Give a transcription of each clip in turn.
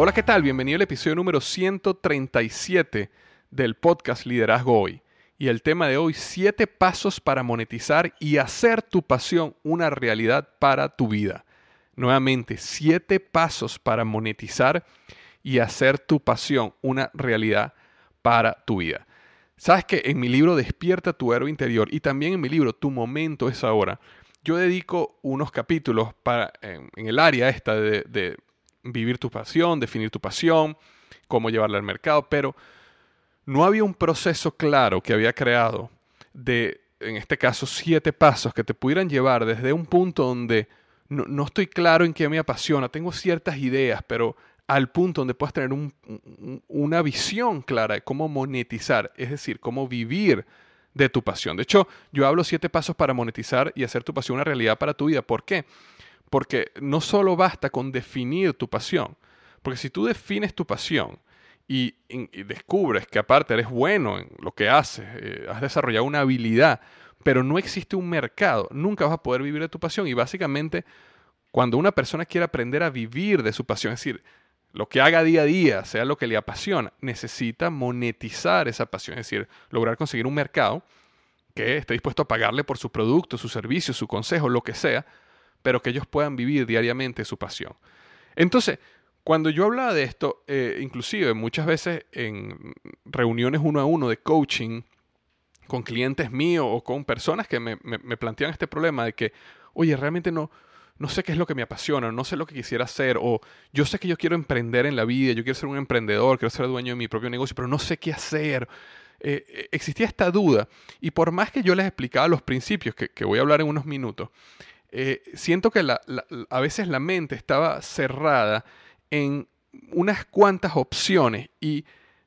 Hola, ¿qué tal? Bienvenido al episodio número 137 del podcast Liderazgo Hoy. Y el tema de hoy, 7 pasos para monetizar y hacer tu pasión una realidad para tu vida. Nuevamente, 7 pasos para monetizar y hacer tu pasión una realidad para tu vida. Sabes que en mi libro Despierta tu héroe interior y también en mi libro Tu momento es ahora, yo dedico unos capítulos para, en, el área esta de vivir tu pasión, definir tu pasión, cómo llevarla al mercado, pero no había un proceso claro que había creado de, en este caso, siete pasos que te pudieran llevar desde un punto donde no, estoy claro en qué me apasiona, tengo ciertas ideas, pero al punto donde puedas tener una visión clara de cómo monetizar, es decir, cómo vivir de tu pasión. De hecho, yo hablo siete pasos para monetizar y hacer tu pasión una realidad para tu vida. ¿Por qué? Porque no solo basta con definir tu pasión, porque si tú defines tu pasión y, descubres que aparte eres bueno en lo que haces, eh, has desarrollado una habilidad, pero no existe un mercado, nunca vas a poder vivir de tu pasión. Y básicamente, cuando una persona quiere aprender a vivir de su pasión, es decir, lo que haga día a día, sea lo que le apasiona, necesita monetizar esa pasión, es decir, lograr conseguir un mercado que esté dispuesto a pagarle por su producto, su servicio, su consejo, lo que sea, pero que ellos puedan vivir diariamente su pasión. Entonces, cuando yo hablaba de esto, eh, inclusive muchas veces en reuniones uno a uno de coaching con clientes míos o con personas que me, me, plantean este problema de que, oye, realmente no, no sé qué es lo que me apasiona, no sé lo que quisiera hacer, o yo sé que yo quiero emprender en la vida, yo quiero ser un emprendedor, quiero ser dueño de mi propio negocio, pero no sé qué hacer. Eh, eh, existía esta duda, y por más que yo les explicaba los principios, que, que voy a hablar en unos minutos, eh, siento que a veces la mente estaba cerrada en unas cuantas opciones y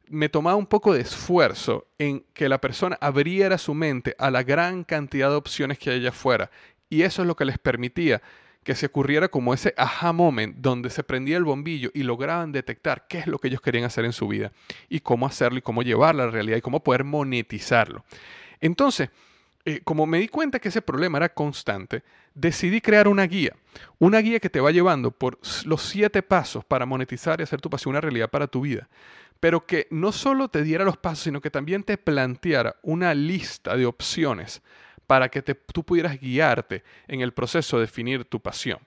me tomaba un poco de esfuerzo en que la persona abriera su mente a la gran cantidad de opciones que hay allá afuera. Y eso es lo que les permitía que se ocurriera como ese aha moment donde se prendía el bombillo y lograban detectar qué es lo que ellos querían hacer en su vida y cómo hacerlo y cómo llevarlo a la realidad y cómo poder monetizarlo. Entonces, eh, como me di cuenta que ese problema era constante, decidí crear una guía. Una guía que te va llevando por los siete pasos para monetizar y hacer tu pasión una realidad para tu vida. Pero que no solo te diera los pasos, sino que también te planteara una lista de opciones para que tú pudieras guiarte en el proceso de definir tu pasión.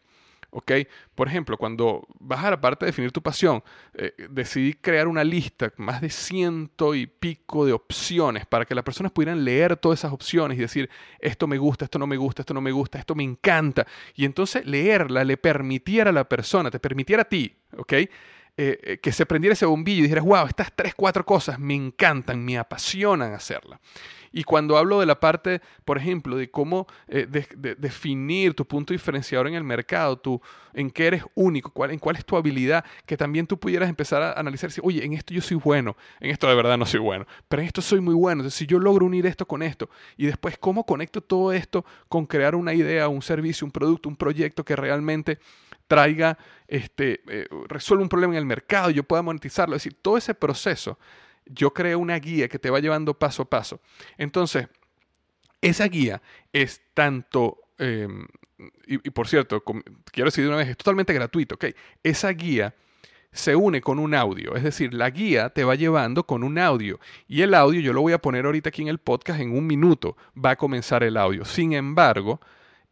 ¿Ok? Por ejemplo, cuando vas a la parte de definir tu pasión, eh, decidí crear una lista, más de ciento y pico de opciones, para que las personas pudieran leer todas esas opciones y decir, esto me gusta, esto no me gusta, esto no me gusta, esto me encanta. Y entonces leerla le permitiera a la persona, te permitiera a ti, ¿ok? Eh, eh, que se prendiera ese bombillo y dijeras, wow, estas tres, cuatro cosas me encantan, me apasionan hacerla. Y cuando hablo de la parte, por ejemplo, de cómo eh, definir tu punto diferenciador en el mercado, tú, en qué eres único, cuál, en cuál es tu habilidad, que también tú pudieras empezar a analizar, si, oye, en esto yo soy bueno, en esto de verdad no soy bueno, pero en esto soy muy bueno. Entonces, si yo logro unir esto con esto, y después cómo conecto todo esto con crear una idea, un servicio, un producto, un proyecto que realmente traiga, este, eh, resuelva un problema en el mercado, yo pueda monetizarlo. Es decir, todo ese proceso yo creo una guía que te va llevando paso a paso. Entonces, esa guía es tanto, em, y, por cierto, quiero decir de una vez, es totalmente gratuito, ¿ok? Esa guía se une con un audio, es decir, la guía te va llevando con un audio y el audio yo lo voy a poner ahorita aquí en el podcast en un minuto, va a comenzar el audio. Sin embargo,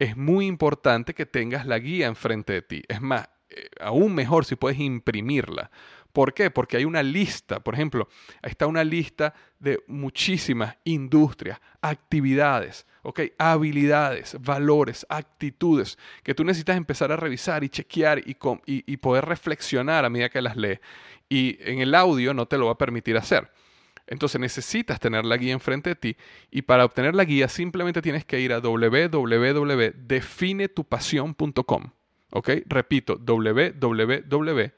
es muy importante que tengas la guía enfrente de ti. Es más, eh, aún mejor si puedes imprimirla, ¿Por qué? Porque hay una lista, por ejemplo, está una lista de muchísimas industrias, actividades, habilidades, valores, actitudes que tú necesitas empezar a revisar y chequear y, poder reflexionar a medida que las lees. Y en el audio no te lo va a permitir hacer. Entonces necesitas tener la guía enfrente de ti y para obtener la guía simplemente tienes que ir a www.definetupasion.com. ¿Ok? Repito, www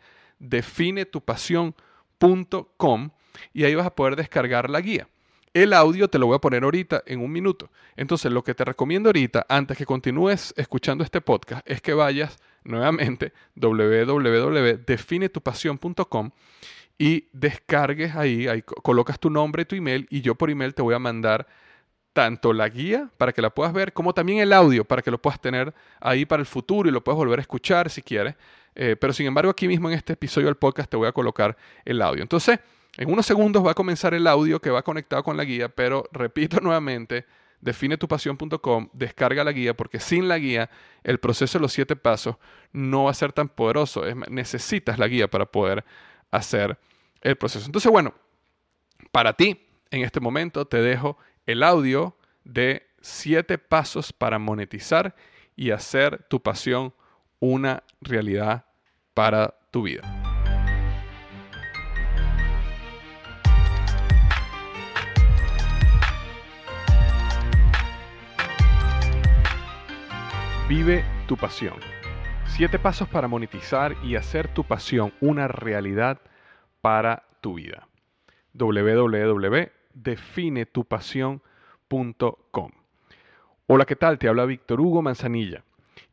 definetupasión.com y ahí vas a poder descargar la guía. El audio te lo voy a poner ahorita en un minuto. Entonces, lo que te recomiendo ahorita, antes que continúes escuchando este podcast, es que vayas nuevamente www.definetupasión.com y descargues ahí, ahí colocas tu nombre y tu email y yo por email te voy a mandar tanto la guía para que la puedas ver, como también el audio para que lo puedas tener ahí para el futuro y lo puedas volver a escuchar si quieres. Eh, pero sin embargo, aquí mismo en este episodio del podcast te voy a colocar el audio. Entonces, en unos segundos va a comenzar el audio que va conectado con la guía, pero repito nuevamente, definetupasión.com, descarga la guía, porque sin la guía el proceso de los siete pasos no va a ser tan poderoso. necesitas la guía para poder hacer el proceso. Entonces, bueno, para ti, en este momento te dejo el audio de siete pasos para monetizar y hacer tu pasión una realidad para tu vida. Vive tu pasión. Siete pasos para monetizar y hacer tu pasión una realidad para tu vida. www.definetupasión.com. Hola, ¿qué tal? Te habla Víctor Hugo Manzanilla.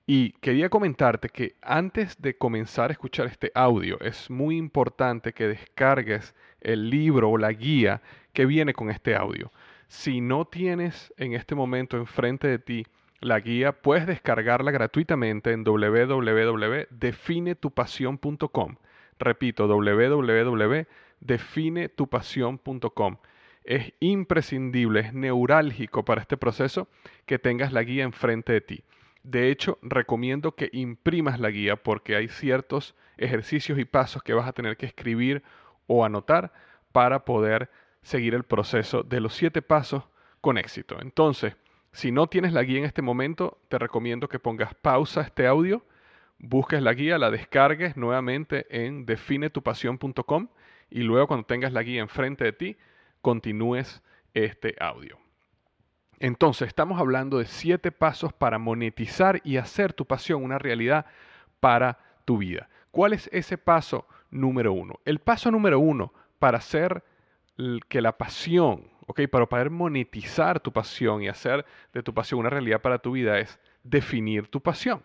Y quería comentarte que antes de comenzar a escuchar este audio, es muy importante que descargues el libro o la guía que viene con este audio. Si no tienes en este momento enfrente de ti la guía, puedes descargarla gratuitamente en www.definetupasion.com. Repito, www.definetupasion.com. Es imprescindible, es neurálgico para este proceso que tengas la guía enfrente de ti. De hecho, recomiendo que imprimas la guía porque hay ciertos ejercicios y pasos que vas a tener que escribir o anotar para poder seguir el proceso de los siete pasos con éxito. Entonces, si no tienes la guía en este momento, te recomiendo que pongas pausa a este audio, busques la guía, la descargues nuevamente en definetupasión.com y luego cuando tengas la guía enfrente de ti, continúes este audio. Entonces, estamos hablando de siete pasos para monetizar y hacer tu pasión una realidad para tu vida. ¿Cuál es ese paso número uno? El paso número uno para hacer que la pasión, ¿ok? Para poder monetizar tu pasión y hacer de tu pasión una realidad para tu vida es definir tu pasión.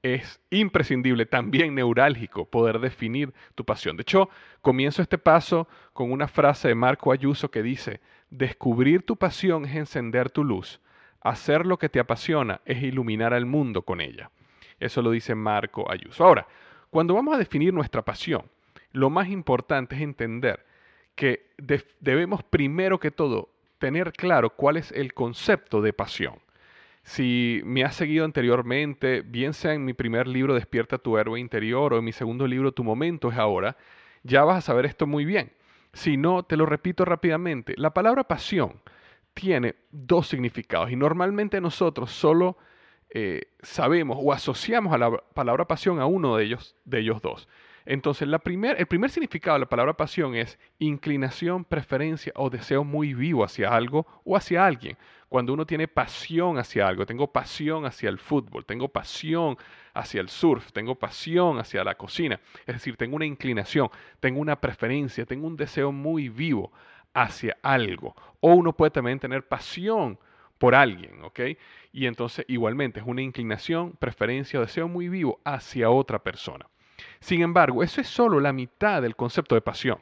Es imprescindible, también neurálgico, poder definir tu pasión. De hecho, comienzo este paso con una frase de Marco Ayuso que dice, Descubrir tu pasión es encender tu luz. Hacer lo que te apasiona es iluminar al mundo con ella. Eso lo dice Marco Ayuso. Ahora, cuando vamos a definir nuestra pasión, lo más importante es entender que debemos primero que todo tener claro cuál es el concepto de pasión. Si me has seguido anteriormente, bien sea en mi primer libro Despierta tu héroe interior o en mi segundo libro Tu momento es ahora, ya vas a saber esto muy bien. Si no, te lo repito rápidamente. La palabra pasión tiene dos significados y normalmente nosotros solo eh, sabemos o asociamos a la palabra pasión a uno de ellos, de ellos dos. Entonces, el primer significado de la palabra pasión es inclinación, preferencia o deseo muy vivo hacia algo o hacia alguien. Cuando uno tiene pasión hacia algo, tengo pasión hacia el fútbol, tengo pasión hacia el surf, tengo pasión hacia la cocina, es decir, tengo una inclinación, tengo una preferencia, tengo un deseo muy vivo hacia algo. O uno puede también tener pasión por alguien, ¿ok? Y entonces igualmente es una inclinación, preferencia o deseo muy vivo hacia otra persona. Sin embargo, eso es solo la mitad del concepto de pasión.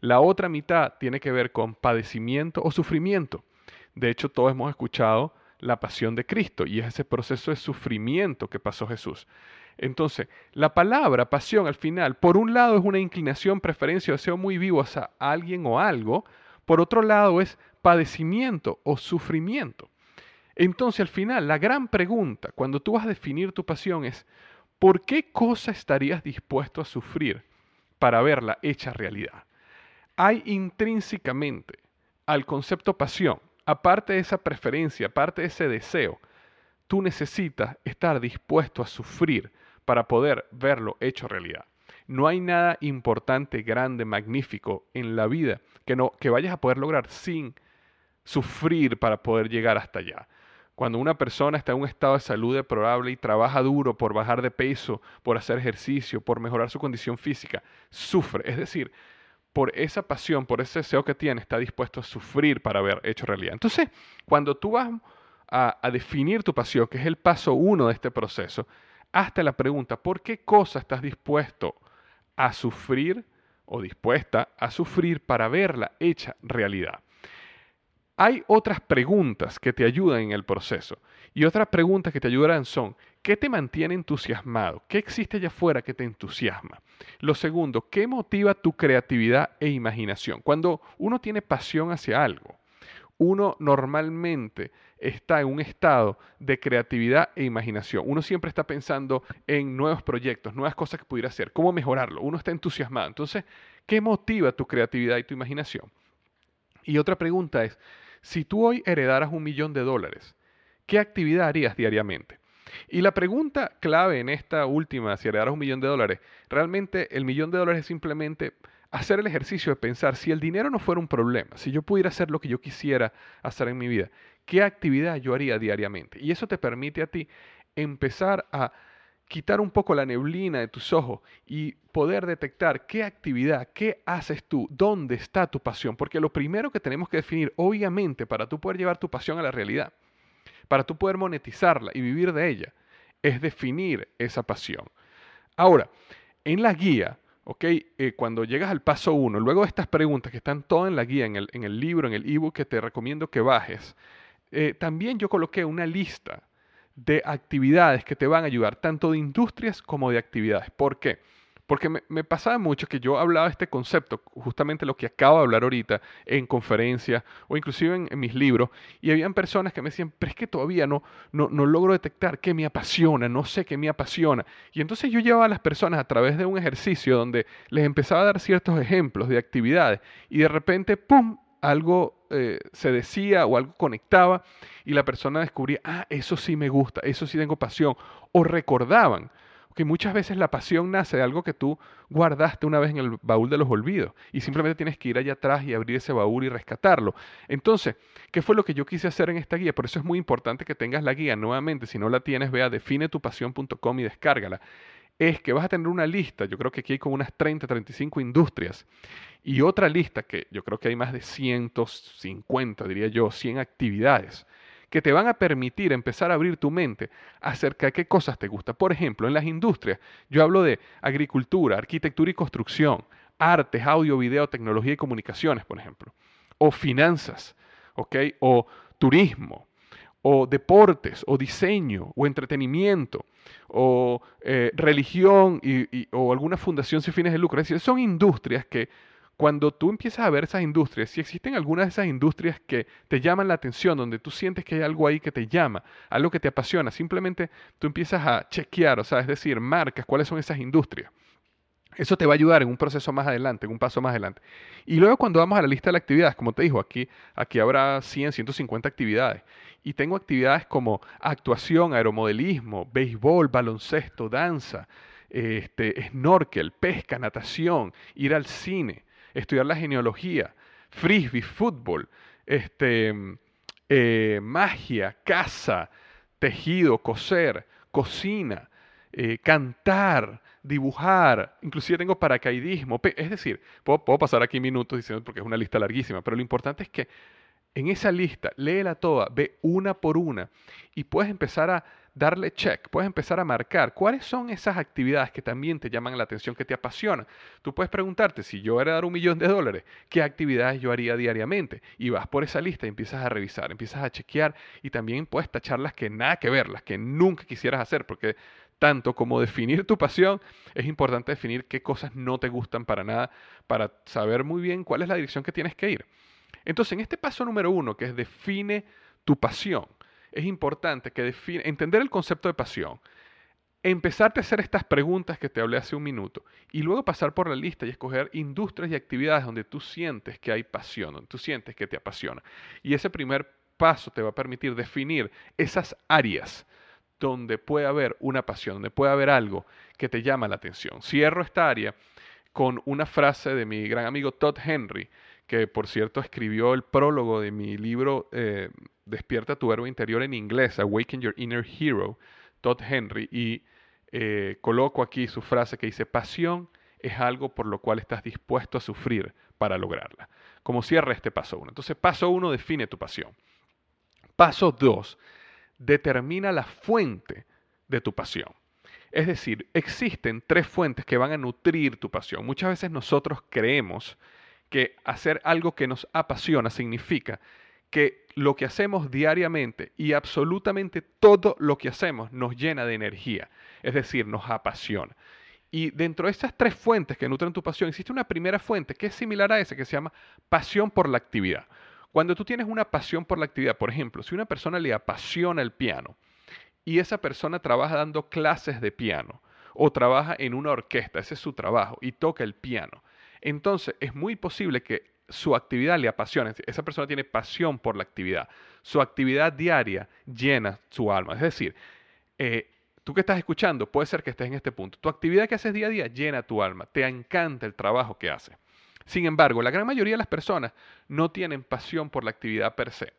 La otra mitad tiene que ver con padecimiento o sufrimiento. De hecho, todos hemos escuchado la pasión de Cristo y es ese proceso de sufrimiento que pasó Jesús. Entonces, la palabra pasión al final, por un lado es una inclinación, preferencia o deseo muy vivo hacia alguien o algo, por otro lado es padecimiento o sufrimiento. Entonces, al final, la gran pregunta cuando tú vas a definir tu pasión es, ¿por qué cosa estarías dispuesto a sufrir para verla hecha realidad? Hay intrínsecamente al concepto pasión, aparte de esa preferencia, aparte de ese deseo, tú necesitas estar dispuesto a sufrir para poder verlo hecho realidad. No hay nada importante, grande, magnífico en la vida que, no, que vayas a poder lograr sin sufrir para poder llegar hasta allá. Cuando una persona está en un estado de salud deplorable y trabaja duro por bajar de peso, por hacer ejercicio, por mejorar su condición física, sufre. Es decir, por esa pasión, por ese deseo que tiene, está dispuesto a sufrir para ver hecho realidad. Entonces, cuando tú vas a, a definir tu pasión, que es el paso uno de este proceso, hazte la pregunta, ¿por qué cosa estás dispuesto a sufrir o dispuesta a sufrir para verla hecha realidad? Hay otras preguntas que te ayudan en el proceso y otras preguntas que te ayudarán son, ¿qué te mantiene entusiasmado? ¿Qué existe allá afuera que te entusiasma? Lo segundo, ¿qué motiva tu creatividad e imaginación? Cuando uno tiene pasión hacia algo, uno normalmente está en un estado de creatividad e imaginación. Uno siempre está pensando en nuevos proyectos, nuevas cosas que pudiera hacer, cómo mejorarlo. Uno está entusiasmado. Entonces, ¿qué motiva tu creatividad y tu imaginación? Y otra pregunta es, si tú hoy heredaras un millón de dólares, ¿qué actividad harías diariamente? Y la pregunta clave en esta última, si heredaras un millón de dólares, realmente el millón de dólares es simplemente hacer el ejercicio de pensar, si el dinero no fuera un problema, si yo pudiera hacer lo que yo quisiera hacer en mi vida, ¿qué actividad yo haría diariamente? Y eso te permite a ti empezar a quitar un poco la neblina de tus ojos y poder detectar qué actividad, qué haces tú, dónde está tu pasión. Porque lo primero que tenemos que definir, obviamente, para tú poder llevar tu pasión a la realidad, para tú poder monetizarla y vivir de ella, es definir esa pasión. Ahora, en la guía, ¿ok? Eh, cuando llegas al paso uno, luego de estas preguntas que están todas en la guía, en el, en el libro, en el ebook que te recomiendo que bajes, eh, también yo coloqué una lista de actividades que te van a ayudar, tanto de industrias como de actividades. ¿Por qué? Porque me, pasaba mucho que yo hablaba este concepto, justamente lo que acabo de hablar ahorita en conferencias o inclusive en, mis libros, y habían personas que me decían, pero es que todavía no, no, no logro detectar qué me apasiona, no sé qué me apasiona. Y entonces yo llevaba a las personas a través de un ejercicio donde les empezaba a dar ciertos ejemplos de actividades y de repente, ¡pum!, algo eh, se decía o algo conectaba y la persona descubría, ah, eso sí me gusta, eso sí tengo pasión, o recordaban, que muchas veces la pasión nace de algo que tú guardaste una vez en el baúl de los olvidos y simplemente tienes que ir allá atrás y abrir ese baúl y rescatarlo. Entonces, ¿qué fue lo que yo quise hacer en esta guía? Por eso es muy importante que tengas la guía nuevamente. Si no la tienes, ve a definetupasión.com y descárgala. Es que vas a tener una lista, yo creo que aquí hay como unas 30, 35 industrias y otra lista que yo creo que hay más de 150, diría yo, 100 actividades que te van a permitir empezar a abrir tu mente acerca de qué cosas te gusta. Por ejemplo, en las industrias, yo hablo de agricultura, arquitectura y construcción, artes, audio, video, tecnología y comunicaciones, por ejemplo, o finanzas. O turismo, o deportes, o diseño, o entretenimiento, o eh, religión y, o alguna fundación sin fines de lucro. Es decir, son industrias que Cuando tú empiezas a ver esas industrias, si existen algunas de esas industrias que te llaman la atención, donde tú sientes que hay algo ahí que te llama, algo que te apasiona, simplemente tú empiezas a chequear, o sea, es decir, marcas cuáles son esas industrias. Eso te va a ayudar en un proceso más adelante, en un paso más adelante. Y luego cuando vamos a la lista de actividades, como te dijo, aquí, aquí habrá 100, 150 actividades. Y tengo actividades como actuación, aeromodelismo, béisbol, baloncesto, danza, este, snorkel, pesca, natación, ir al cine, estudiar la genealogía, frisbee, fútbol, este, eh, magia, casa, tejido, coser, cocina, eh, cantar, dibujar, inclusive tengo paracaidismo. Es decir, puedo, puedo pasar aquí minutos diciendo porque es una lista larguísima, pero lo importante es que en esa lista, léela toda, ve una por una y puedes empezar a darle check, puedes empezar a marcar cuáles son esas actividades que también te llaman la atención, que te apasionan. Tú puedes preguntarte, si yo dar un millón de dólares, ¿qué actividades yo haría diariamente? Y vas por esa lista y empiezas a revisar, empiezas a chequear y también puedes tachar las que nada que ver, las que nunca quisieras hacer, porque tanto como definir tu pasión, es importante definir qué cosas no te gustan para nada, para saber muy bien cuál es la dirección que tienes que ir. Entonces, en este paso número uno, que es define tu pasión, es importante que define, entender el concepto de pasión, empezarte a hacer estas preguntas que te hablé hace un minuto y luego pasar por la lista y escoger industrias y actividades donde tú sientes que hay pasión, donde tú sientes que te apasiona. Y ese primer paso te va a permitir definir esas áreas donde puede haber una pasión, donde puede haber algo que te llama la atención. Cierro esta área con una frase de mi gran amigo Todd Henry, que por cierto escribió el prólogo de mi libro eh, Despierta tu verbo interior en inglés, Awaken Your Inner Hero, Todd Henry, y eh, coloco aquí su frase que dice, pasión es algo por lo cual estás dispuesto a sufrir para lograrla. Como cierra este paso uno. Entonces, paso uno define tu pasión. Paso dos, determina la fuente de tu pasión. Es decir, existen tres fuentes que van a nutrir tu pasión. Muchas veces nosotros creemos que hacer algo que nos apasiona significa que lo que hacemos diariamente y absolutamente todo lo que hacemos nos llena de energía, es decir, nos apasiona. Y dentro de estas tres fuentes que nutren tu pasión, existe una primera fuente que es similar a esa, que se llama pasión por la actividad. Cuando tú tienes una pasión por la actividad, por ejemplo, si una persona le apasiona el piano y esa persona trabaja dando clases de piano o trabaja en una orquesta, ese es su trabajo, y toca el piano, entonces es muy posible que su actividad le apasione. Esa persona tiene pasión por la actividad. Su actividad diaria llena su alma. Es decir, eh, tú que estás escuchando, puede ser que estés en este punto. Tu actividad que haces día a día llena tu alma. Te encanta el trabajo que haces. Sin embargo, la gran mayoría de las personas no tienen pasión por la actividad per se,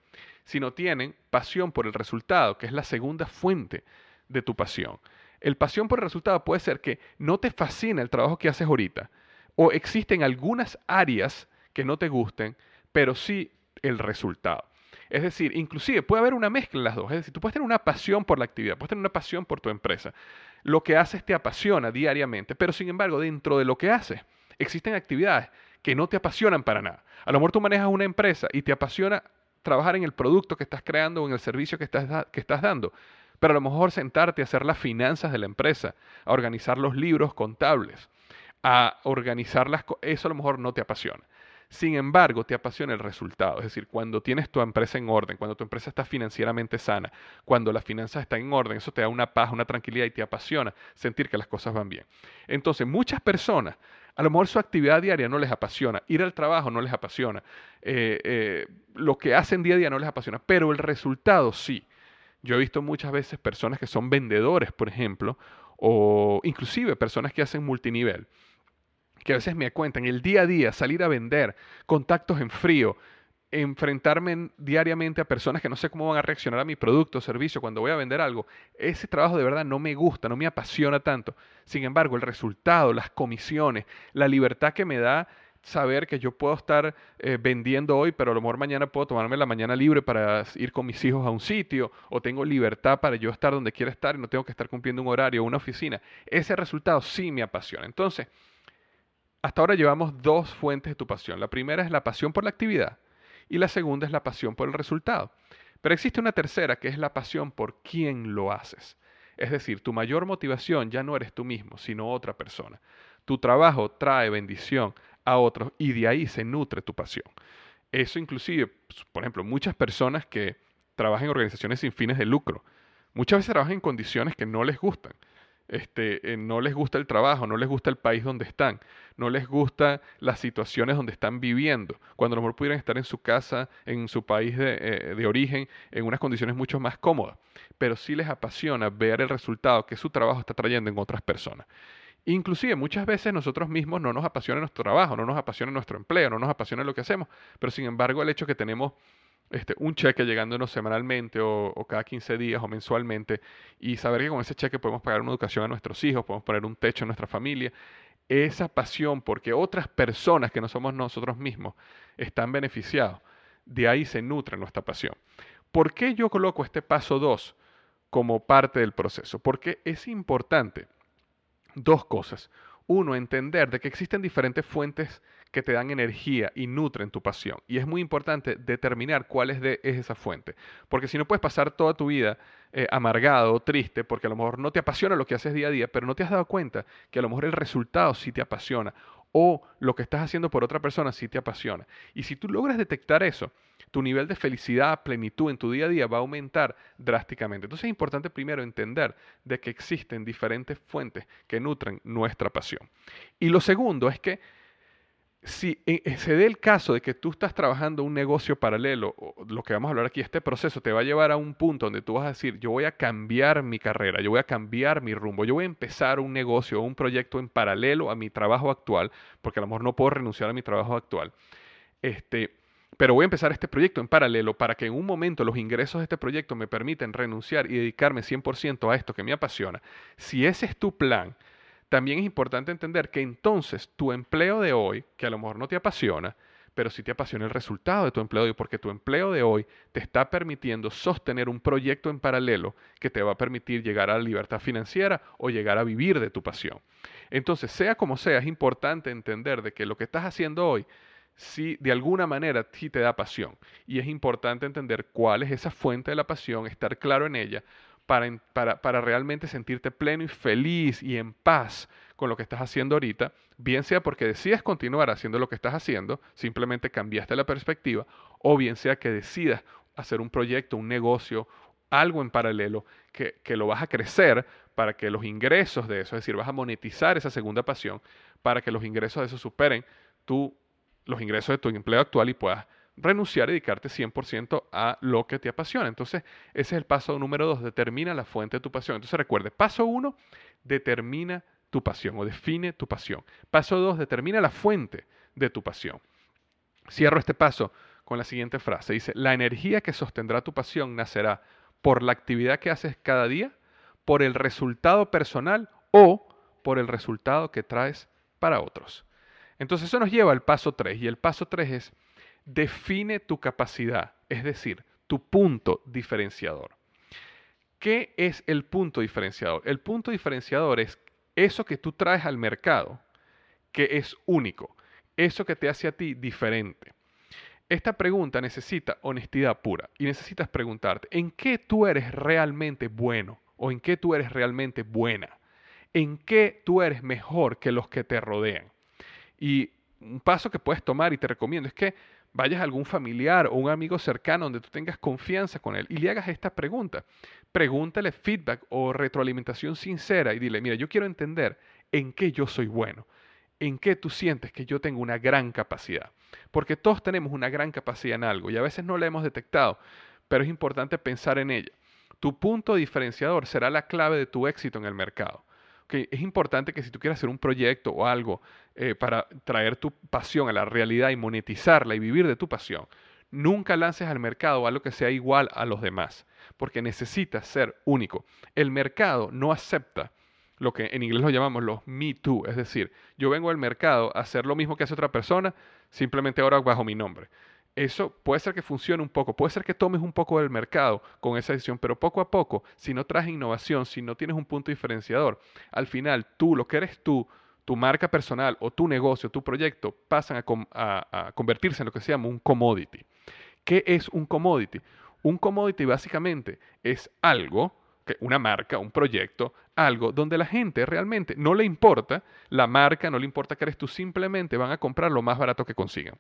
sino tienen pasión por el resultado, que es la segunda fuente de tu pasión. El pasión por el resultado puede ser que no te fascina el trabajo que haces ahorita, o existen algunas áreas que no te gusten, pero sí el resultado. Es decir, inclusive puede haber una mezcla en las dos. Es decir, tú puedes tener una pasión por la actividad, puedes tener una pasión por tu empresa. Lo que haces te apasiona diariamente, pero sin embargo, dentro de lo que haces, existen actividades que no te apasionan para nada. A lo mejor tú manejas una empresa y te apasiona trabajar en el producto que estás creando o en el servicio que estás, que estás dando, pero a lo mejor sentarte a hacer las finanzas de la empresa, a organizar los libros contables, a organizar las cosas, eso a lo mejor no te apasiona. Sin embargo, te apasiona el resultado, es decir, cuando tienes tu empresa en orden, cuando tu empresa está financieramente sana, cuando las finanzas están en orden, eso te da una paz, una tranquilidad y te apasiona sentir que las cosas van bien. Entonces, muchas personas, a lo mejor su actividad diaria no les apasiona, ir al trabajo no les apasiona, eh, eh, lo que hacen día a día no les apasiona, pero el resultado sí. Yo he visto muchas veces personas que son vendedores, por ejemplo, o inclusive personas que hacen multinivel que a veces me cuentan, el día a día, salir a vender, contactos en frío, enfrentarme diariamente a personas que no sé cómo van a reaccionar a mi producto o servicio cuando voy a vender algo, ese trabajo de verdad no me gusta, no me apasiona tanto. Sin embargo, el resultado, las comisiones, la libertad que me da saber que yo puedo estar eh, vendiendo hoy, pero a lo mejor mañana puedo tomarme la mañana libre para ir con mis hijos a un sitio, o tengo libertad para yo estar donde quiera estar y no tengo que estar cumpliendo un horario o una oficina. Ese resultado sí me apasiona. Entonces, hasta ahora llevamos dos fuentes de tu pasión. La primera es la pasión por la actividad y la segunda es la pasión por el resultado. Pero existe una tercera que es la pasión por quién lo haces. Es decir, tu mayor motivación ya no eres tú mismo, sino otra persona. Tu trabajo trae bendición a otros y de ahí se nutre tu pasión. Eso inclusive, pues, por ejemplo, muchas personas que trabajan en organizaciones sin fines de lucro, muchas veces trabajan en condiciones que no les gustan. Este, eh, no les gusta el trabajo, no les gusta el país donde están, no les gusta las situaciones donde están viviendo, cuando a lo mejor pudieran estar en su casa, en su país de, eh, de origen, en unas condiciones mucho más cómodas, pero sí les apasiona ver el resultado que su trabajo está trayendo en otras personas. Inclusive muchas veces nosotros mismos no nos apasiona nuestro trabajo, no nos apasiona nuestro empleo, no nos apasiona lo que hacemos, pero sin embargo el hecho que tenemos este, un cheque llegándonos semanalmente o, cada 15 días o mensualmente y saber que con ese cheque podemos pagar una educación a nuestros hijos, podemos poner un techo en nuestra familia, esa pasión porque otras personas que no somos nosotros mismos están beneficiados, de ahí se nutre nuestra pasión. ¿Por qué yo coloco este paso 2 como parte del proceso? Porque es importante dos cosas. Uno, entender de que existen diferentes fuentes que te dan energía y nutren tu pasión. Y es muy importante determinar cuál es, de, esa fuente. Porque si no puedes pasar toda tu vida eh, amargado triste porque a lo mejor no te apasiona lo que haces día a día, pero no te has dado cuenta que a lo mejor el resultado sí te apasiona o lo que estás haciendo por otra persona sí te apasiona. Y si tú logras detectar eso, tu nivel de felicidad, plenitud en tu día a día va a aumentar drásticamente. Entonces es importante primero entender de que existen diferentes fuentes que nutren nuestra pasión. Y lo segundo es que si eh, se dé el caso de que tú estás trabajando un negocio paralelo, lo que vamos a hablar aquí, este proceso te va a llevar a un punto donde tú vas a decir, yo voy a cambiar mi carrera, yo voy a cambiar mi rumbo, yo voy a empezar un negocio o un proyecto en paralelo a mi trabajo actual, porque a lo mejor no puedo renunciar a mi trabajo actual. Este, pero voy a empezar este proyecto en paralelo para que en un momento los ingresos de este proyecto me permitan renunciar y dedicarme 100% a esto que me apasiona. Si ese es tu plan, también es importante entender que entonces tu empleo de hoy, que a lo mejor no te apasiona, pero sí te apasiona el resultado de tu empleo de hoy, porque tu empleo de hoy te está permitiendo sostener un proyecto en paralelo que te va a permitir llegar a la libertad financiera o llegar a vivir de tu pasión. Entonces, sea como sea, es importante entender de que lo que estás haciendo hoy si de alguna manera sí te da pasión. Y es importante entender cuál es esa fuente de la pasión, estar claro en ella, para, para, para, realmente sentirte pleno y feliz y en paz con lo que estás haciendo ahorita, bien sea porque decidas continuar haciendo lo que estás haciendo, simplemente cambiaste la perspectiva, o bien sea que decidas hacer un proyecto, un negocio, algo en paralelo, que, que lo vas a crecer para que los ingresos de eso, es decir, vas a monetizar esa segunda pasión, para que los ingresos de eso superen los ingresos de tu empleo actual y puedas renunciar y dedicarte 100% a lo que te apasiona. Entonces, ese es el paso número dos, determina la fuente de tu pasión. Entonces, recuerde, paso uno, determina tu pasión o define tu pasión. Paso dos, determina la fuente de tu pasión. Cierro este paso con la siguiente frase. Dice, la energía que sostendrá tu pasión nacerá por la actividad que haces cada día, por el resultado personal o por el resultado que traes para otros. Entonces eso nos lleva al paso 3 y el paso 3 es define tu capacidad, es decir, tu punto diferenciador. ¿Qué es el punto diferenciador? El punto diferenciador es eso que tú traes al mercado, que es único, eso que te hace a ti diferente. Esta pregunta necesita honestidad pura y necesitas preguntarte, ¿en qué tú eres realmente bueno o en qué tú eres realmente buena? ¿En qué tú eres mejor que los que te rodean? Y un paso que puedes tomar y te recomiendo es que vayas a algún familiar o un amigo cercano donde tú tengas confianza con él y le hagas esta pregunta. Pregúntale feedback o retroalimentación sincera y dile, mira, yo quiero entender en qué yo soy bueno, en qué tú sientes que yo tengo una gran capacidad. Porque todos tenemos una gran capacidad en algo y a veces no la hemos detectado, pero es importante pensar en ella. Tu punto diferenciador será la clave de tu éxito en el mercado que es importante que si tú quieres hacer un proyecto o algo eh, para traer tu pasión a la realidad y monetizarla y vivir de tu pasión, nunca lances al mercado algo que sea igual a los demás, porque necesitas ser único. El mercado no acepta lo que en inglés lo llamamos los me too, es decir, yo vengo al mercado a hacer lo mismo que hace otra persona, simplemente ahora bajo mi nombre eso puede ser que funcione un poco, puede ser que tomes un poco del mercado con esa decisión, pero poco a poco, si no traes innovación, si no tienes un punto diferenciador, al final tú, lo que eres tú, tu marca personal o tu negocio, tu proyecto, pasan a, convertirse en lo que se llama un commodity. ¿Qué es un commodity? Un commodity básicamente es algo una marca, un proyecto, algo donde la gente realmente no le importa la marca, no le importa que eres tú, simplemente van a comprar lo más barato que consigan.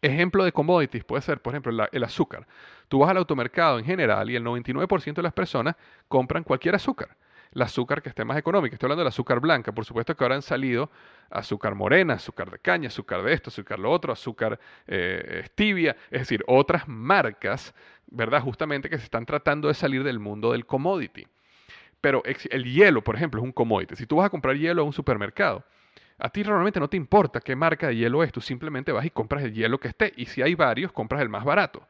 Ejemplo de commodities puede ser, por ejemplo, el azúcar. Tú vas al automercado en general y el 99% de las personas compran cualquier azúcar el azúcar que esté más económica. Estoy hablando del azúcar blanca. Por supuesto que ahora han salido azúcar morena, azúcar de caña, azúcar de esto, azúcar lo otro, azúcar eh, es decir, otras marcas, ¿verdad? Justamente que se están tratando de salir del mundo del commodity. Pero el hielo, por ejemplo, es un commodity. Si tú vas a comprar hielo a un supermercado, a ti realmente no te importa qué marca de hielo es, tú simplemente vas y compras el hielo que esté. Y si hay varios, compras el más barato.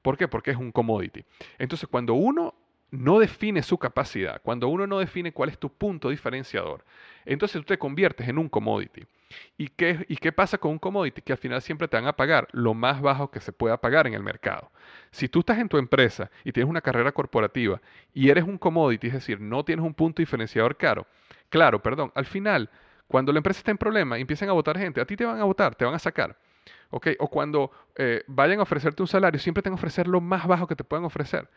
¿Por qué? Porque es un commodity. Entonces, cuando uno no define su capacidad, cuando uno no define cuál es tu punto diferenciador, entonces tú te conviertes en un commodity. ¿Y qué, ¿Y qué pasa con un commodity? Que al final siempre te van a pagar lo más bajo que se pueda pagar en el mercado. Si tú estás en tu empresa y tienes una carrera corporativa y eres un commodity, es decir, no tienes un punto diferenciador caro, claro, perdón, al final, cuando la empresa está en problema y empiezan a votar gente, a ti te van a votar, te van a sacar. O cuando eh, vayan a ofrecerte un salario, siempre te van a ofrecer lo más bajo que te puedan ofrecer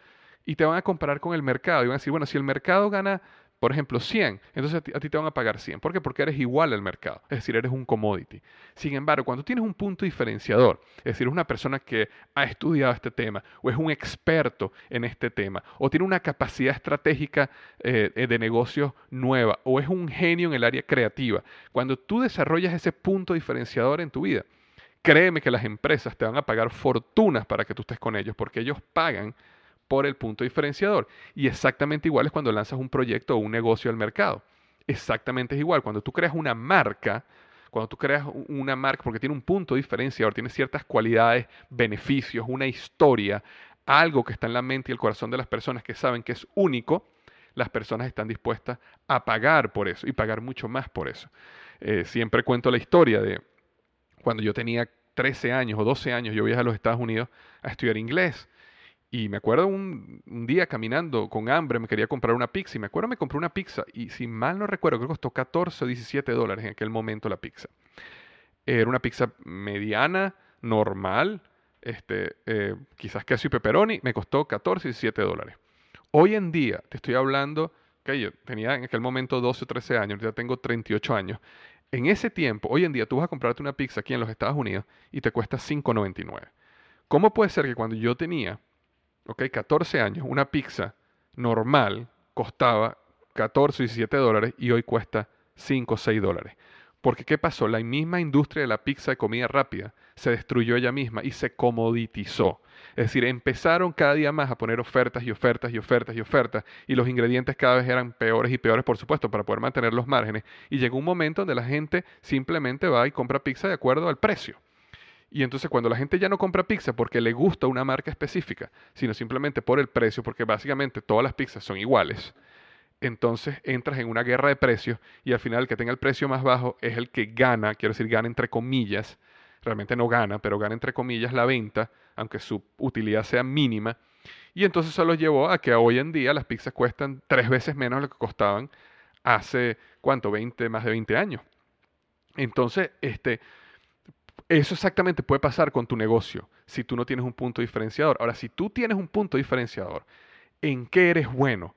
y te van a comparar con el mercado y van a decir, bueno, si el mercado gana, por ejemplo, 100, entonces a ti, te van a pagar 100. ¿Por qué? Porque eres igual al mercado, es decir, eres un commodity. Sin embargo, cuando tienes un punto diferenciador, es decir, una persona que ha estudiado este tema o es un experto en este tema o tiene una capacidad estratégica eh, de negocio nueva o es un genio en el área creativa, cuando tú desarrollas ese punto diferenciador en tu vida, créeme que las empresas te van a pagar fortunas para que tú estés con ellos, porque ellos pagan por el punto diferenciador. Y exactamente igual es cuando lanzas un proyecto o un negocio al mercado. Exactamente es igual. Cuando tú creas una marca, cuando tú creas una marca porque tiene un punto diferenciador, tiene ciertas cualidades, beneficios, una historia, algo que está en la mente y el corazón de las personas que saben que es único, las personas están dispuestas a pagar por eso y pagar mucho más por eso. Eh, siempre cuento la historia de cuando yo tenía 13 años o 12 años, yo viajé a los Estados Unidos a estudiar inglés y me acuerdo un, día caminando con hambre, me quería comprar una pizza. Y me acuerdo me compré una pizza. Y si mal no recuerdo, creo que costó 14 o 17 dólares en aquel momento la pizza. Era una pizza mediana, normal, este, eh, quizás queso y pepperoni. Me costó 14 o 17 dólares. Hoy en día, te estoy hablando, que yo tenía en aquel momento 12 o 13 años, ya tengo 38 años. En ese tiempo, hoy en día, tú vas a comprarte una pizza aquí en los Estados Unidos y te cuesta 5.99. ¿Cómo puede ser que cuando yo tenía ok, 14 años, una pizza normal costaba 14 o 17 dólares y hoy cuesta 5 o 6 dólares. Porque ¿qué pasó? La misma industria de la pizza de comida rápida se destruyó ella misma y se comoditizó. Es decir, empezaron cada día más a poner ofertas y ofertas y ofertas y ofertas y los ingredientes cada vez eran peores y peores, por supuesto, para poder mantener los márgenes. Y llegó un momento donde la gente simplemente va y compra pizza de acuerdo al precio. Y entonces cuando la gente ya no compra pizza porque le gusta una marca específica, sino simplemente por el precio, porque básicamente todas las pizzas son iguales, entonces entras en una guerra de precios y al final el que tenga el precio más bajo es el que gana, quiero decir, gana entre comillas, realmente no gana, pero gana entre comillas la venta, aunque su utilidad sea mínima. Y entonces eso lo llevó a que hoy en día las pizzas cuestan tres veces menos de lo que costaban hace, ¿cuánto? 20, más de 20 años. Entonces, este, eso exactamente puede pasar con tu negocio si tú no tienes un punto diferenciador. Ahora, si tú tienes un punto diferenciador, ¿en qué eres bueno?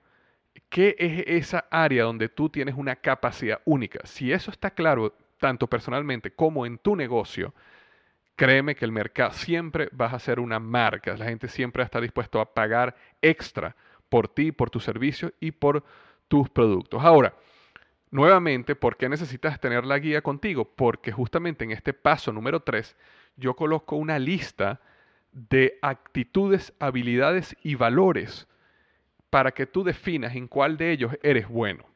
¿Qué es esa área donde tú tienes una capacidad única? Si eso está claro, tanto personalmente como en tu negocio, créeme que el mercado siempre vas a ser una marca. La gente siempre va a estar dispuesto a pagar extra por ti, por tu servicio y por tus productos. Ahora, Nuevamente, ¿por qué necesitas tener la guía contigo? Porque justamente en este paso número 3 yo coloco una lista de actitudes, habilidades y valores para que tú definas en cuál de ellos eres bueno.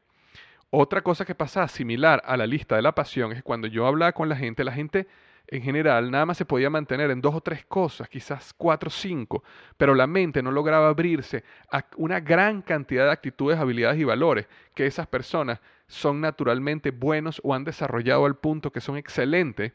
Otra cosa que pasa similar a la lista de la pasión es cuando yo hablaba con la gente, la gente en general nada más se podía mantener en dos o tres cosas, quizás cuatro o cinco, pero la mente no lograba abrirse a una gran cantidad de actitudes, habilidades y valores que esas personas son naturalmente buenos o han desarrollado al punto que son excelentes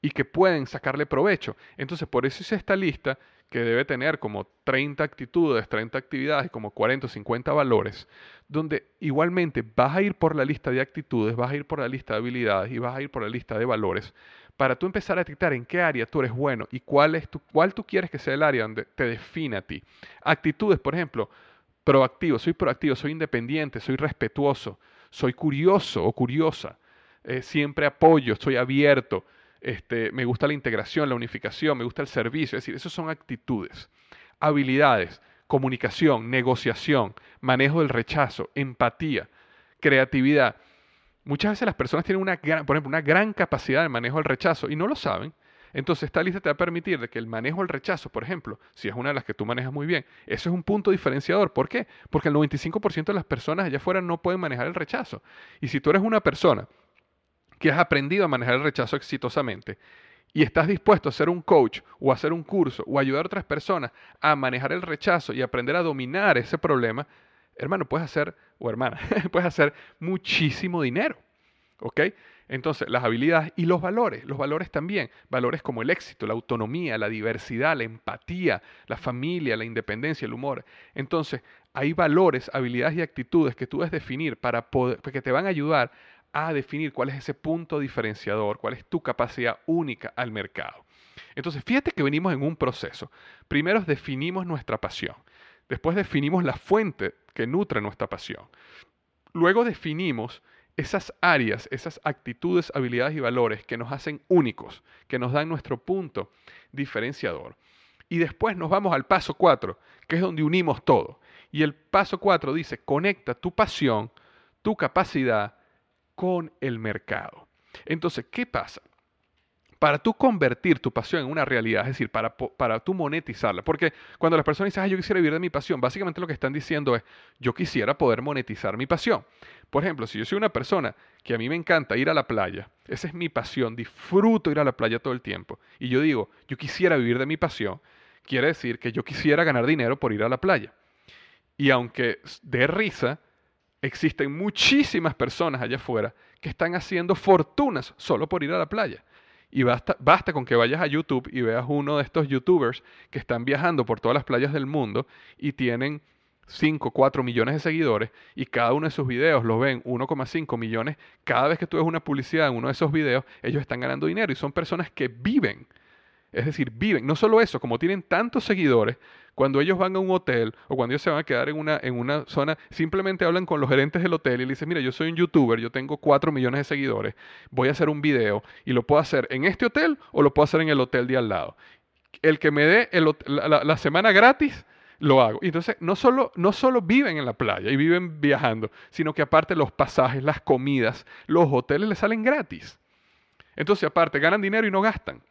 y que pueden sacarle provecho. Entonces, por eso hice esta lista que debe tener como 30 actitudes, 30 actividades, como 40 o 50 valores, donde igualmente vas a ir por la lista de actitudes, vas a ir por la lista de habilidades y vas a ir por la lista de valores para tú empezar a detectar en qué área tú eres bueno y cuál, es tu, cuál tú quieres que sea el área donde te defina a ti. Actitudes, por ejemplo, Proactivo, soy proactivo, soy independiente, soy respetuoso, soy curioso o curiosa, eh, siempre apoyo, estoy abierto, este, me gusta la integración, la unificación, me gusta el servicio, es decir, esas son actitudes. Habilidades, comunicación, negociación, manejo del rechazo, empatía, creatividad. Muchas veces las personas tienen una gran, por ejemplo, una gran capacidad de manejo del rechazo y no lo saben. Entonces esta lista te va a permitir de que el manejo del rechazo, por ejemplo, si es una de las que tú manejas muy bien, eso es un punto diferenciador. ¿Por qué? Porque el 95% de las personas allá afuera no pueden manejar el rechazo. Y si tú eres una persona que has aprendido a manejar el rechazo exitosamente y estás dispuesto a ser un coach o a hacer un curso o ayudar a otras personas a manejar el rechazo y aprender a dominar ese problema, hermano, puedes hacer, o hermana, puedes hacer muchísimo dinero. ¿Ok? Entonces, las habilidades y los valores, los valores también, valores como el éxito, la autonomía, la diversidad, la empatía, la familia, la independencia, el humor. Entonces, hay valores, habilidades y actitudes que tú debes definir para poder, que te van a ayudar a definir cuál es ese punto diferenciador, cuál es tu capacidad única al mercado. Entonces, fíjate que venimos en un proceso. Primero definimos nuestra pasión. Después definimos la fuente que nutre nuestra pasión. Luego definimos esas áreas, esas actitudes, habilidades y valores que nos hacen únicos, que nos dan nuestro punto diferenciador. Y después nos vamos al paso 4, que es donde unimos todo. Y el paso 4 dice, conecta tu pasión, tu capacidad con el mercado. Entonces, ¿qué pasa? Para tú convertir tu pasión en una realidad, es decir, para, tú monetizarla, porque cuando las personas dicen, yo quisiera vivir de mi pasión, básicamente lo que están diciendo es, yo quisiera poder monetizar mi pasión. Por ejemplo, si yo soy una persona que a mí me encanta ir a la playa, esa es mi pasión, disfruto ir a la playa todo el tiempo, y yo digo, yo quisiera vivir de mi pasión, quiere decir que yo quisiera ganar dinero por ir a la playa. Y aunque de risa, existen muchísimas personas allá afuera que están haciendo fortunas solo por ir a la playa. Y basta, basta, con que vayas a YouTube y veas uno de estos youtubers que están viajando por todas las playas del mundo y tienen 5, 4 millones de seguidores y cada uno de sus videos los ven 1,5 millones. Cada vez que tú ves una publicidad en uno de esos videos, ellos están ganando dinero y son personas que viven es decir, viven, no solo eso, como tienen tantos seguidores, cuando ellos van a un hotel o cuando ellos se van a quedar en una, en una zona, simplemente hablan con los gerentes del hotel y le dicen, mira, yo soy un youtuber, yo tengo 4 millones de seguidores, voy a hacer un video y lo puedo hacer en este hotel o lo puedo hacer en el hotel de al lado. El que me dé la, semana gratis, lo hago. Y entonces no solo, no solo viven en la playa y viven viajando, sino que aparte los pasajes, las comidas, los hoteles les salen gratis. Entonces aparte ganan dinero y no gastan.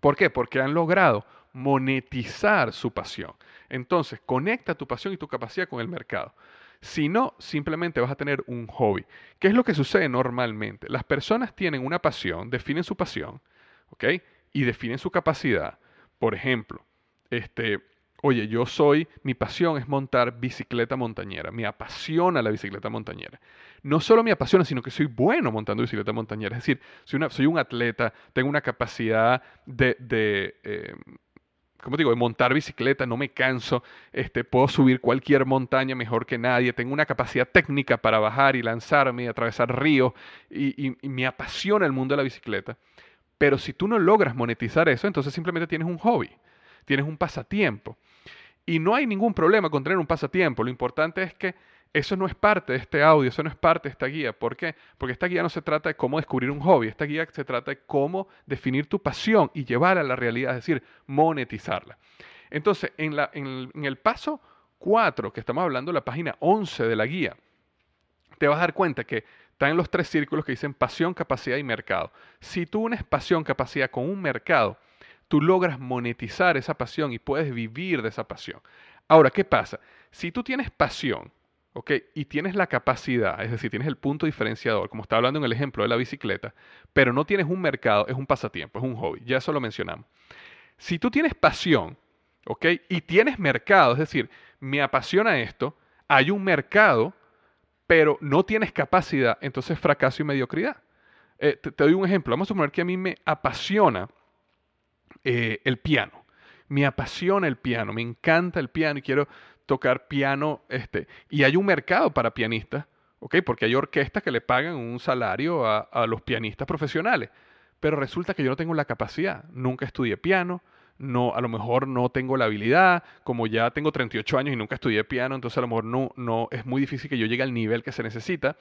¿Por qué? Porque han logrado monetizar su pasión. Entonces, conecta tu pasión y tu capacidad con el mercado. Si no, simplemente vas a tener un hobby. ¿Qué es lo que sucede normalmente? Las personas tienen una pasión, definen su pasión, ¿ok? Y definen su capacidad. Por ejemplo, este, Oye, yo soy, mi pasión es montar bicicleta montañera, me apasiona la bicicleta montañera. No solo me apasiona, sino que soy bueno montando bicicleta montañera. Es decir, soy, soy un atleta, tengo una capacidad de, de eh, ¿cómo digo?, de montar bicicleta, no me canso, este, puedo subir cualquier montaña mejor que nadie, tengo una capacidad técnica para bajar y lanzarme y atravesar ríos y me apasiona el mundo de la bicicleta. Pero si tú no logras monetizar eso, entonces simplemente tienes un hobby, tienes un pasatiempo. Y no hay ningún problema con tener un pasatiempo. Lo importante es que eso no es parte de este audio, eso no es parte de esta guía. ¿Por qué? Porque esta guía no se trata de cómo descubrir un hobby, esta guía se trata de cómo definir tu pasión y llevarla a la realidad, es decir, monetizarla. Entonces, en, el, paso 4, que estamos hablando, la página 11 de la guía, te vas a dar cuenta que están los tres círculos que dicen pasión, capacidad y mercado. Si tú unes pasión, capacidad con un mercado, tú logras monetizar esa pasión y puedes vivir de esa pasión. Ahora, ¿qué pasa? Si tú tienes pasión, ¿ok? Y tienes la capacidad, es decir, tienes el punto diferenciador, como estaba hablando en el ejemplo de la bicicleta, pero no tienes un mercado, es un pasatiempo, es un hobby, ya eso lo mencionamos. Si tú tienes pasión, ¿ok? Y tienes mercado, es decir, me apasiona esto, hay un mercado, pero no tienes capacidad, entonces fracaso y mediocridad. Eh, te, doy un ejemplo, vamos a suponer que a mí me apasiona eh, el piano. Me apasiona el piano, me encanta el piano y quiero tocar piano. Este, y hay un mercado para pianistas, ¿ok? Porque hay orquestas que le pagan un salario a, los pianistas profesionales. Pero resulta que yo no tengo la capacidad. Nunca estudié piano, no, a lo mejor no tengo la habilidad, como ya tengo 38 años y nunca estudié piano, entonces a lo mejor no, no, es muy difícil que yo llegue al nivel que se necesita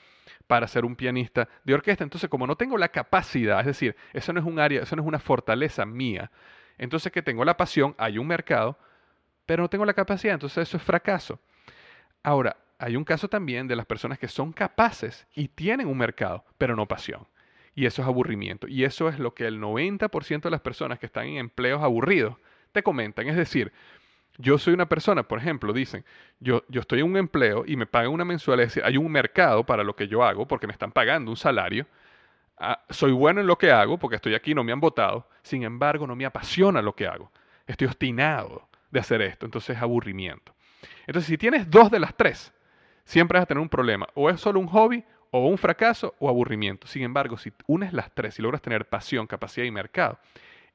para ser un pianista de orquesta. Entonces, como no tengo la capacidad, es decir, eso no es un área, eso no es una fortaleza mía, entonces que tengo la pasión, hay un mercado, pero no tengo la capacidad, entonces eso es fracaso. Ahora, hay un caso también de las personas que son capaces y tienen un mercado, pero no pasión. Y eso es aburrimiento. Y eso es lo que el 90% de las personas que están en empleos aburridos te comentan. Es decir, yo soy una persona, por ejemplo, dicen, yo, yo estoy en un empleo y me pagan una mensualidad, es decir, hay un mercado para lo que yo hago porque me están pagando un salario. Ah, soy bueno en lo que hago porque estoy aquí, no me han votado. Sin embargo, no me apasiona lo que hago. Estoy obstinado de hacer esto. Entonces es aburrimiento. Entonces, si tienes dos de las tres, siempre vas a tener un problema. O es solo un hobby o un fracaso o aburrimiento. Sin embargo, si unes las tres y logras tener pasión, capacidad y mercado,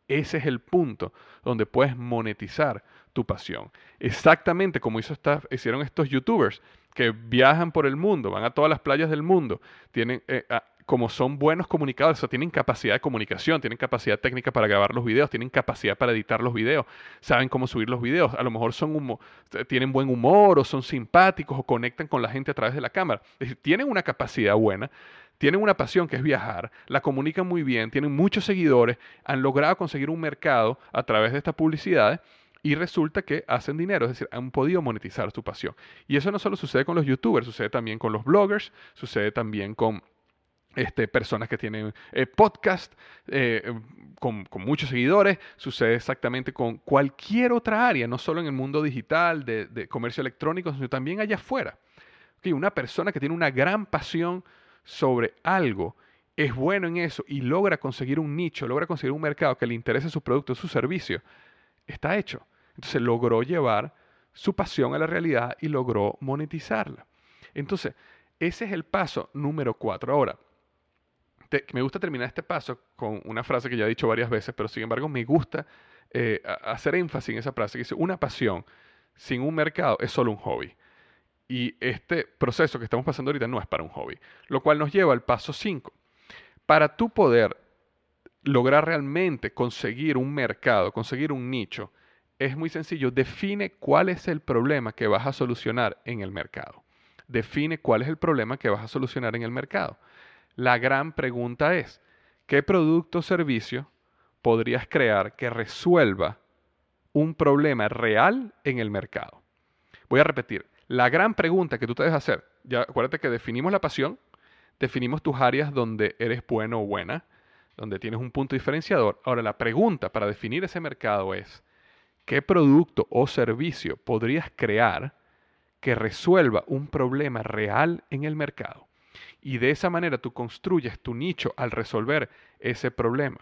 ese es el punto donde puedes monetizar tu pasión. Exactamente como hizo hicieron estos youtubers que viajan por el mundo, van a todas las playas del mundo, tienen, eh, como son buenos comunicadores, o sea, tienen capacidad de comunicación, tienen capacidad técnica para grabar los videos, tienen capacidad para editar los videos, saben cómo subir los videos, a lo mejor son tienen buen humor o son simpáticos o conectan con la gente a través de la cámara. Es decir, tienen una capacidad buena, tienen una pasión que es viajar, la comunican muy bien, tienen muchos seguidores, han logrado conseguir un mercado a través de estas publicidades y resulta que hacen dinero, es decir, han podido monetizar su pasión. Y eso no solo sucede con los youtubers, sucede también con los bloggers, sucede también con este, personas que tienen eh, podcast eh, con, muchos seguidores, sucede exactamente con cualquier otra área, no solo en el mundo digital, de, comercio electrónico, sino también allá afuera. una persona que tiene una gran pasión sobre algo, es bueno en eso y logra conseguir un nicho, logra conseguir un mercado que le interese su producto, su servicio, está hecho. Entonces logró llevar su pasión a la realidad y logró monetizarla. Entonces, ese es el paso número cuatro. Ahora, me gusta terminar este paso con una frase que ya he dicho varias veces, pero sin embargo me gusta eh, hacer énfasis en esa frase que dice, una pasión sin un mercado es solo un hobby. Y este proceso que estamos pasando ahorita no es para un hobby, lo cual nos lleva al paso 5. Para tú poder lograr realmente conseguir un mercado, conseguir un nicho, es muy sencillo. Define cuál es el problema que vas a solucionar en el mercado. Define cuál es el problema que vas a solucionar en el mercado. La gran pregunta es, ¿qué producto o servicio podrías crear que resuelva un problema real en el mercado? Voy a repetir, la gran pregunta que tú te debes hacer, ya acuérdate que definimos la pasión, definimos tus áreas donde eres bueno o buena, donde tienes un punto diferenciador. Ahora la pregunta para definir ese mercado es, ¿qué producto o servicio podrías crear que resuelva un problema real en el mercado? y de esa manera tú construyes tu nicho al resolver ese problema.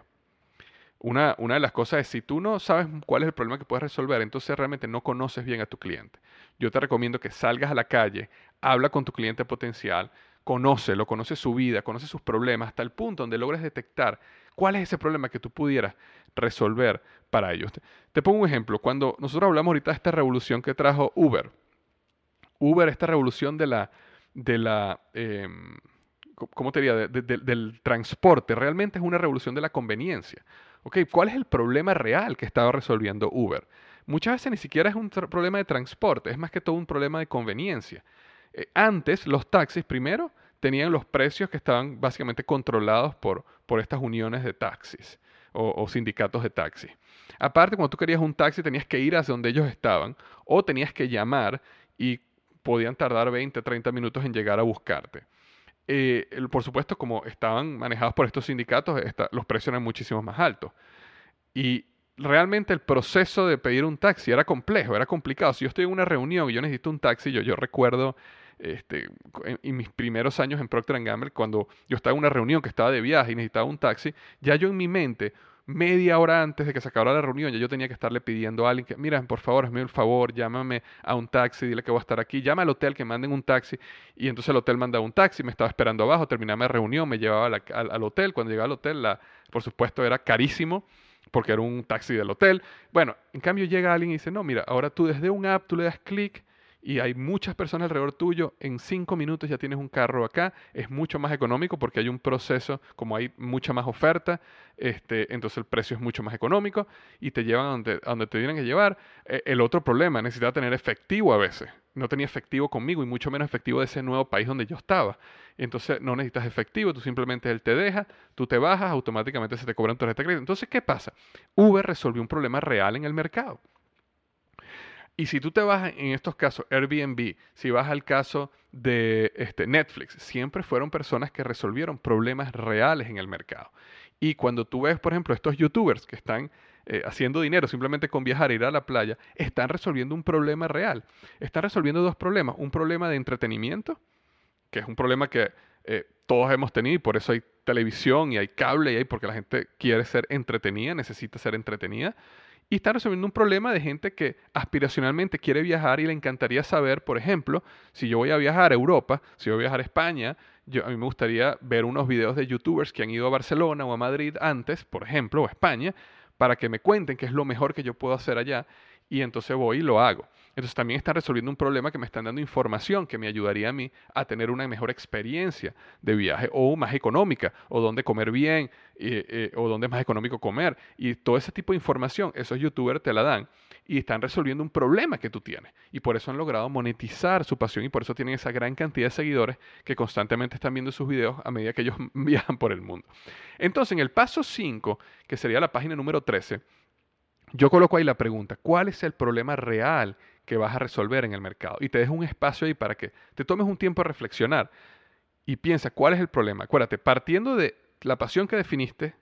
Una, una, de las cosas es, si tú no sabes cuál es el problema que puedes resolver, entonces realmente no conoces bien a tu cliente. Yo te recomiendo que salgas a la calle, habla con tu cliente potencial, conócelo, conoce su vida, conoce sus problemas, hasta el punto donde logres detectar cuál es ese problema que tú pudieras resolver para ellos. Te, pongo un ejemplo. Cuando nosotros hablamos ahorita de esta revolución que trajo Uber, Uber, esta revolución de la, de la, em, ¿cómo te diría?, del transporte. Realmente es una revolución de la conveniencia. Okay, ¿Cuál es el problema real que estaba resolviendo Uber? Muchas veces ni siquiera es un problema de transporte, es más que todo un problema de conveniencia. Eh, antes, los taxis, primero, tenían los precios que estaban básicamente controlados por, por estas uniones de taxis o, sindicatos de taxis. Aparte, cuando tú querías un taxi, tenías que ir hacia donde ellos estaban o tenías que llamar y podían tardar 20, 30 minutos en llegar a buscarte. Eh, por supuesto, como estaban manejados por estos sindicatos, los precios eran muchísimo más altos. Y realmente el proceso de pedir un taxi era complejo, era complicado. Si yo estoy en una reunión y yo necesito un taxi, yo, yo recuerdo este, en, mis primeros años en Procter Gamble, cuando yo estaba en una reunión que estaba de viaje y necesitaba un taxi, ya yo en mi mente media hora antes de que se acabara la reunión, ya yo tenía que estarle pidiendo a alguien que, mira, por favor, hazme un favor, llámame a un taxi, dile que voy a estar aquí, llama al hotel que manden un taxi. Y entonces el hotel manda un taxi, me estaba esperando abajo, terminaba la reunión, me llevaba al, hotel. Cuando llegaba al hotel, por supuesto, era carísimo porque era un taxi del hotel. Bueno, en cambio llega alguien y dice, no, mira, ahora tú desde un app, tú le das clic y hay muchas personas alrededor tuyo, en cinco minutos ya tienes un carro acá, es mucho más económico porque hay un proceso, como hay mucha más oferta, este, entonces el precio es mucho más económico y te llevan a donde, donde te tienen que llevar. Eh, el otro problema, necesitaba tener efectivo a veces. No tenía efectivo conmigo y mucho menos efectivo de ese nuevo país donde yo estaba. Entonces no necesitas efectivo, tú simplemente él te deja, tú te bajas, automáticamente se te cobran tarjeta de. Entonces, ¿qué pasa? Uber resolvió un problema real en el mercado. Y si tú te vas en estos casos, Airbnb, si vas al caso de este, Netflix, siempre fueron personas que resolvieron problemas reales en el mercado. Y cuando tú ves, por ejemplo, estos youtubers que están eh, haciendo dinero simplemente con viajar e ir a la playa, están resolviendo un problema real. Están resolviendo dos problemas. Un problema de entretenimiento, que es un problema que eh, todos hemos tenido y por eso hay televisión y hay cable y hay porque la gente quiere ser entretenida, necesita ser entretenida. Y están resolviendo un problema de gente que aspiracionalmente quiere viajar y le encantaría saber, por ejemplo, si yo voy a viajar a Europa, si voy a viajar a España, yo, a mí me gustaría ver unos videos de youtubers que han ido a Barcelona o a Madrid antes, por ejemplo, o a España, para que me cuenten qué es lo mejor que yo puedo hacer allá y entonces voy y lo hago. Entonces también están resolviendo un problema que me están dando información que me ayudaría a mí a tener una mejor experiencia de viaje o más económica, o dónde comer bien, eh, o dónde es más económico comer. Y todo ese tipo de información, esos youtubers te la dan y están resolviendo un problema que tú tienes. Y por eso han logrado monetizar su pasión y por eso tienen esa gran cantidad de seguidores que constantemente están viendo sus videos a medida que ellos viajan por el mundo. Entonces, en el paso 5, que sería la página número 13, yo coloco ahí la pregunta, ¿cuál es el problema real que vas a resolver en el mercado? Y te dejo un espacio ahí para que te tomes un tiempo a reflexionar y piensa, ¿cuál es el problema? Acuérdate, partiendo de la pasión que definiste,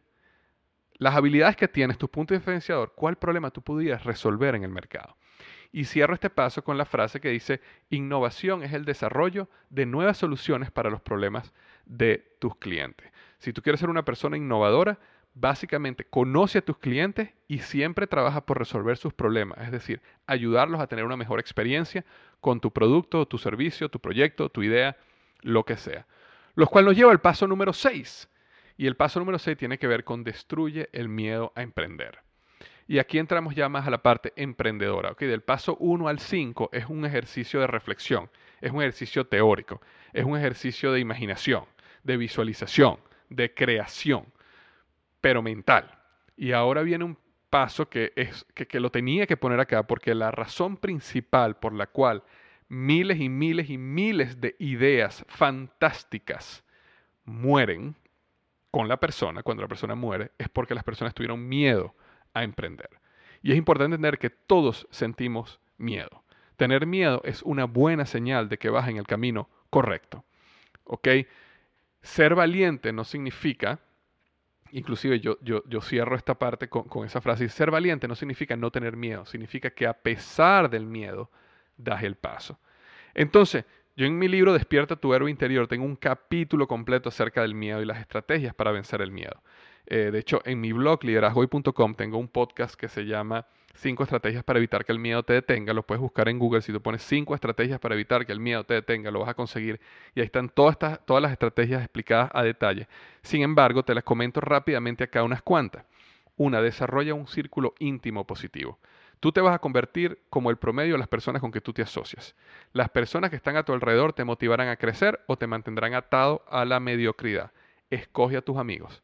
las habilidades que tienes, tu punto diferenciador, ¿cuál problema tú pudieras resolver en el mercado? Y cierro este paso con la frase que dice, innovación es el desarrollo de nuevas soluciones para los problemas de tus clientes. Si tú quieres ser una persona innovadora, básicamente conoce a tus clientes y siempre trabaja por resolver sus problemas, es decir, ayudarlos a tener una mejor experiencia con tu producto, tu servicio, tu proyecto, tu idea, lo que sea. Lo cual nos lleva al paso número 6. Y el paso número 6 tiene que ver con destruye el miedo a emprender. Y aquí entramos ya más a la parte emprendedora. ¿okay? Del paso 1 al 5 es un ejercicio de reflexión, es un ejercicio teórico, es un ejercicio de imaginación, de visualización, de creación pero mental. Y ahora viene un paso que, es, que, lo tenía que poner acá, porque la razón principal por la cual miles y miles y miles de ideas fantásticas mueren con la persona, cuando la persona muere, es porque las personas tuvieron miedo a emprender. Y es importante entender que todos sentimos miedo. Tener miedo es una buena señal de que vas en el camino correcto. ¿Ok? Ser valiente no significa Inclusive yo, yo, yo, cierro esta parte con, con, esa frase. Ser valiente no significa no tener miedo, significa que a pesar del miedo, das el paso. Entonces, yo en mi libro Despierta tu héroe interior tengo un capítulo completo acerca del miedo y las estrategias para vencer el miedo. Eh, de hecho, en mi blog liderazgoy.com tengo un podcast que se llama cinco estrategias para evitar que el miedo te detenga. Lo puedes buscar en Google. Si tú pones cinco estrategias para evitar que el miedo te detenga, lo vas a conseguir. Y ahí están todas, estas, todas las estrategias explicadas a detalle. Sin embargo, te las comento rápidamente acá unas cuantas. Una, desarrolla un círculo íntimo positivo. Tú te vas a convertir como el promedio de las personas con que tú te asocias. Las personas que están a tu alrededor te motivarán a crecer o te mantendrán atado a la mediocridad. Escoge a tus amigos.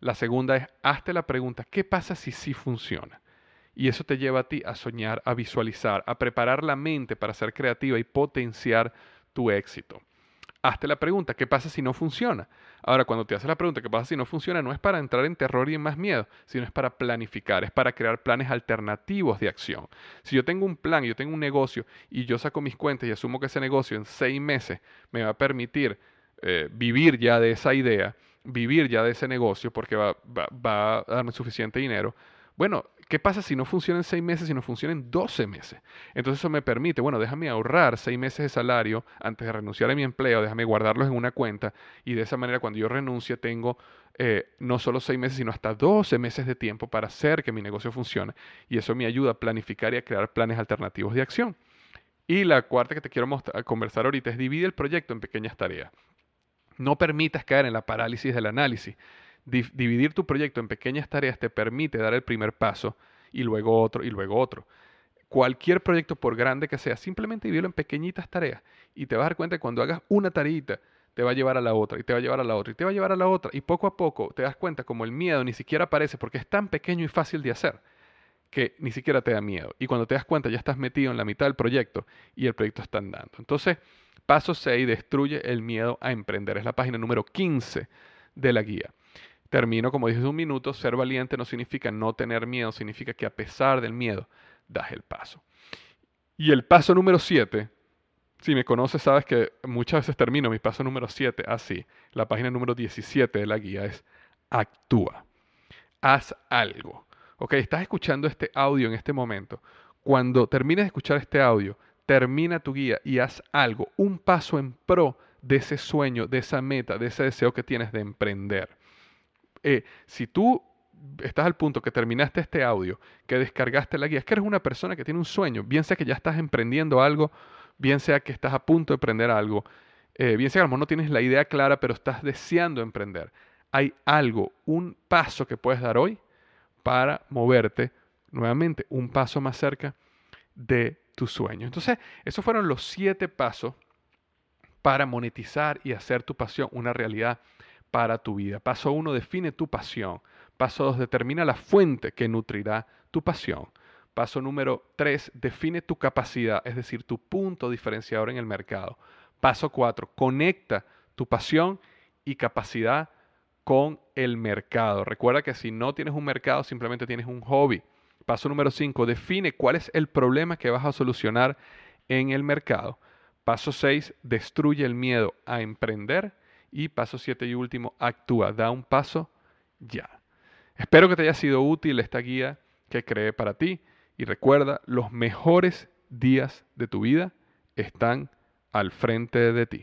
La segunda es, hazte la pregunta, ¿qué pasa si sí funciona? Y eso te lleva a ti a soñar, a visualizar, a preparar la mente para ser creativa y potenciar tu éxito. Hazte la pregunta, ¿qué pasa si no funciona? Ahora, cuando te haces la pregunta, ¿qué pasa si no funciona? No es para entrar en terror y en más miedo, sino es para planificar, es para crear planes alternativos de acción. Si yo tengo un plan, yo tengo un negocio y yo saco mis cuentas y asumo que ese negocio en seis meses me va a permitir eh, vivir ya de esa idea, vivir ya de ese negocio porque va, va a darme suficiente dinero, bueno, ¿Qué pasa si no funciona en seis meses, si no funciona en 12 meses? Entonces eso me permite, bueno, déjame ahorrar seis meses de salario antes de renunciar a mi empleo, déjame guardarlos en una cuenta y de esa manera cuando yo renuncie tengo eh, no solo seis meses, sino hasta 12 meses de tiempo para hacer que mi negocio funcione. Y eso me ayuda a planificar y a crear planes alternativos de acción. Y la cuarta que te quiero conversar ahorita es divide el proyecto en pequeñas tareas. No permitas caer en la parálisis del análisis dividir tu proyecto en pequeñas tareas te permite dar el primer paso y luego otro y luego otro. cualquier proyecto, por grande que sea, simplemente divídelo en pequeñitas tareas y te vas a dar cuenta que cuando hagas una tareita, te va a llevar a la otra y te va a llevar a la otra y te va a llevar a la otra y poco a poco te das cuenta como el miedo ni siquiera aparece porque es tan pequeño y fácil de hacer que ni siquiera te da miedo. Y cuando te das cuenta ya estás metido en la mitad del proyecto y el proyecto está andando. Entonces, paso 6, destruye el miedo a emprender. Es la página número 15 de la guía. Termino, como dije un minuto, ser valiente no significa no tener miedo, significa que a pesar del miedo, das el paso. Y el paso número 7, si me conoces sabes que muchas veces termino mi paso número 7 así. La página número 17 de la guía es actúa. Haz algo. Ok, estás escuchando este audio en este momento. Cuando termines de escuchar este audio, termina tu guía y haz algo, un paso en pro de ese sueño, de esa meta, de ese deseo que tienes de emprender. Eh, si tú estás al punto que terminaste este audio, que descargaste la guía, es que eres una persona que tiene un sueño, bien sea que ya estás emprendiendo algo, bien sea que estás a punto de emprender algo, eh, bien sea que a lo mejor no tienes la idea clara, pero estás deseando emprender. Hay algo, un paso que puedes dar hoy para moverte nuevamente un paso más cerca de tu sueño. Entonces, esos fueron los siete pasos para monetizar y hacer tu pasión una realidad para tu vida. Paso uno, define tu pasión. Paso dos, determina la fuente que nutrirá tu pasión. Paso número tres, define tu capacidad, es decir, tu punto diferenciador en el mercado. Paso cuatro, conecta tu pasión y capacidad con el mercado. Recuerda que si no tienes un mercado, simplemente tienes un hobby. Paso número 5, define cuál es el problema que vas a solucionar en el mercado. Paso 6, destruye el miedo a emprender. Y paso 7 y último, actúa, da un paso ya. Espero que te haya sido útil esta guía que creé para ti. Y recuerda, los mejores días de tu vida están al frente de ti.